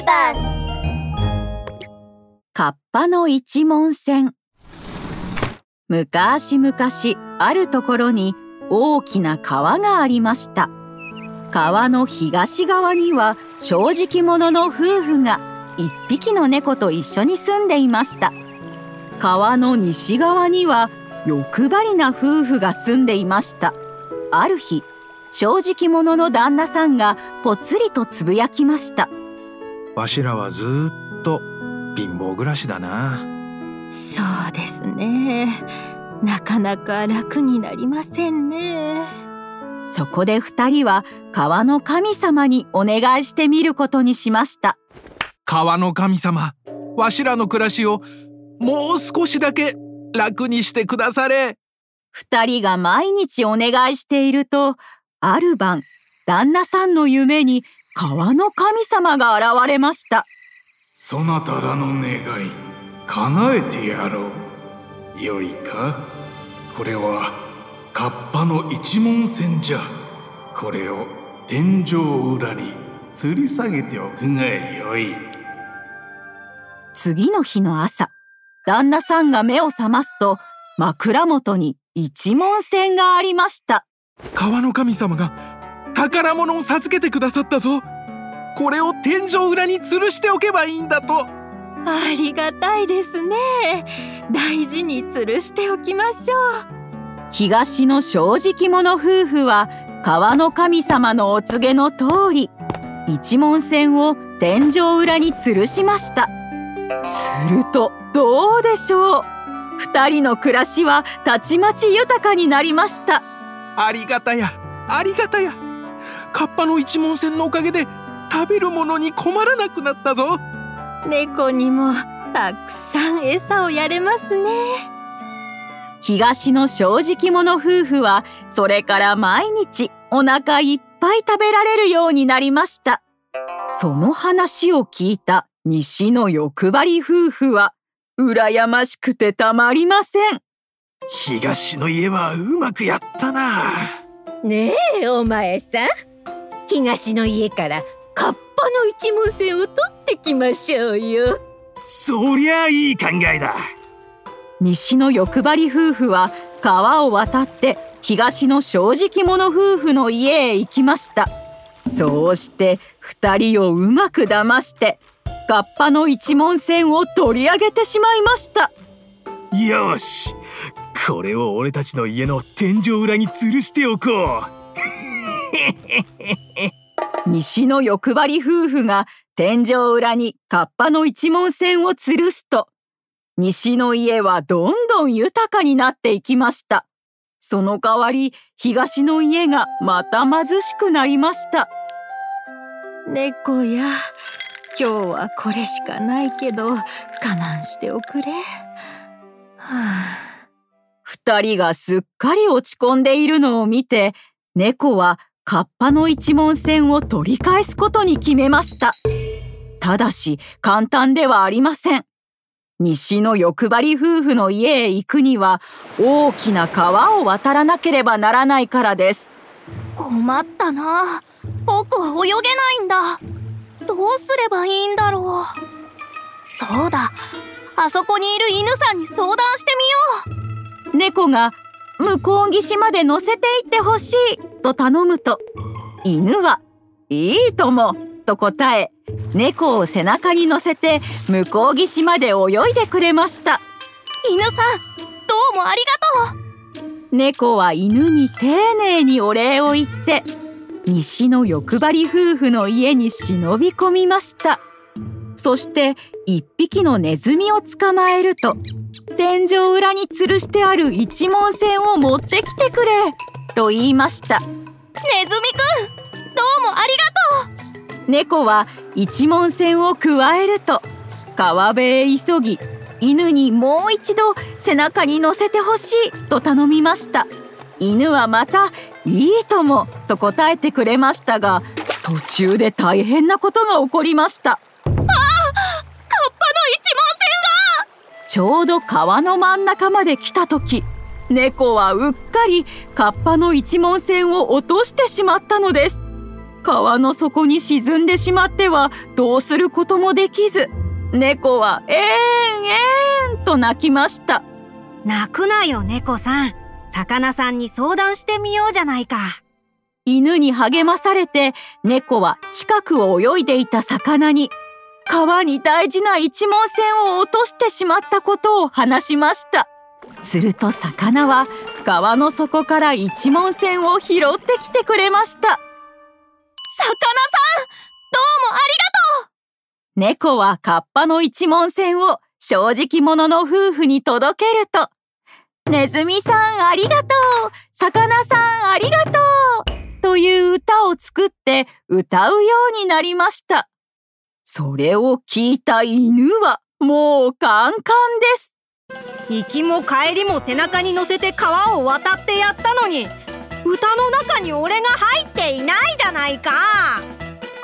ビバスカッパの一文線。昔々あるところに大きな川がありました。川の東側には正直者の夫婦が一匹の猫と一緒に住んでいました。川の西側には欲張りな夫婦が住んでいました。ある日正直者の旦那さんがぽつりとつぶやきました。わしらはずっと貧乏暮らしだな。そうですね。なかなか楽になりませんね。そこで二人は川の神様にお願いしてみることにしました。川の神様わしらの暮らしをもう少しだけ楽にしてくだされ。二人が毎日お願いしているとある晩旦那さんの夢に川の神様が現れました。そなたらの願い叶えてやろう。よいか？これはカッパの一文銭じゃ。これを天井裏に吊り下げておくがよい。次の日の朝旦那さんが目を覚ますと枕元に一文銭がありました。川の神様が宝物を授けてくださったぞ。これを天井裏に吊るしておけばいいんだと。ありがたいですね。大事に吊るしておきましょう。東の正直者夫婦は川の神様のお告げの通り一文銭を天井裏に吊るしました。するとどうでしょう。二人の暮らしはたちまち豊かになりました。ありがたやありがたやカッパの一文銭のおかげで食べるものに困らなくなったぞ。猫にもたくさん餌をやれますね。東の正直者夫婦はそれから毎日お腹いっぱい食べられるようになりました。その話を聞いた西の欲張り夫婦は羨ましくてたまりません。東の家はうまくやったなねえお前さん。東の家からカッパの一文銭を取ってきましょうよ。そりゃいい考えだ。西の欲張り夫婦は川を渡って東の正直者夫婦の家へ行きました。そうして二人をうまく騙してカッパの一文銭を取り上げてしまいました。よしこれを俺たちの家の天井裏に吊るしておこう。西の欲張り夫婦が天井裏にカッパの一文銭を吊るすと。西の家はどんどん豊かになっていきました。その代わり東の家がまた貧しくなりました。猫や今日はこれしかないけど我慢しておくれ。はあ二人がすっかり落ち込んでいるのを見て猫はカッパの一文銭を取り返すことに決めました。ただし簡単ではありません。西の欲張り夫婦の家へ行くには大きな川を渡らなければならないからです。困ったな。僕は泳げないんだ。どうすればいいんだろう。そうだ。あそこにいる犬さんに相談猫が向こう岸まで乗せていってほしいと頼むと犬はいいともと答え猫を背中に乗せて向こう岸まで泳いでくれました。犬さんどうもありがとう。猫は犬に丁寧にお礼を言って西の欲張り夫婦の家に忍び込みました。そして一匹のネズミを捕まえると天井裏に吊るしてある一文銭を持ってきてくれ。と言いました。ネズミくんどうもありがとう。猫は一文銭をくわえると川辺へ急ぎ犬にもう一度背中に乗せてほしいと頼みました。犬はまた「いいとも」と答えてくれましたが途中で大変なことが起こりましたちょうど川の真ん中まで来た時猫はうっかりカッパの一文銭を落としてしまったのです。川の底に沈んでしまってはどうすることもできず猫はえーんえーんと泣きました。泣くなよ猫さん。魚さんに相談してみようじゃないか。犬に励まされて猫は近くを泳いでいた魚に川に大事な一文銭を落としてしまったことを話しました。すると魚は川の底から一文銭を拾ってきてくれました。魚さんどうもありがとう。猫はカッパの一文銭を正直者の夫婦に届けると。ネズミさんありがとう。魚さんありがとう。という歌を作って歌うようになりました。それを聞いた犬はもうカンカンです。行きも帰りも背中に乗せて川を渡ってやったのに歌の中に俺が入っていないじゃないか。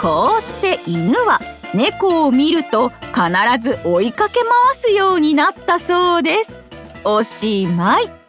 こうして犬は猫を見ると必ず追いかけ回すようになったそうです。おしまい。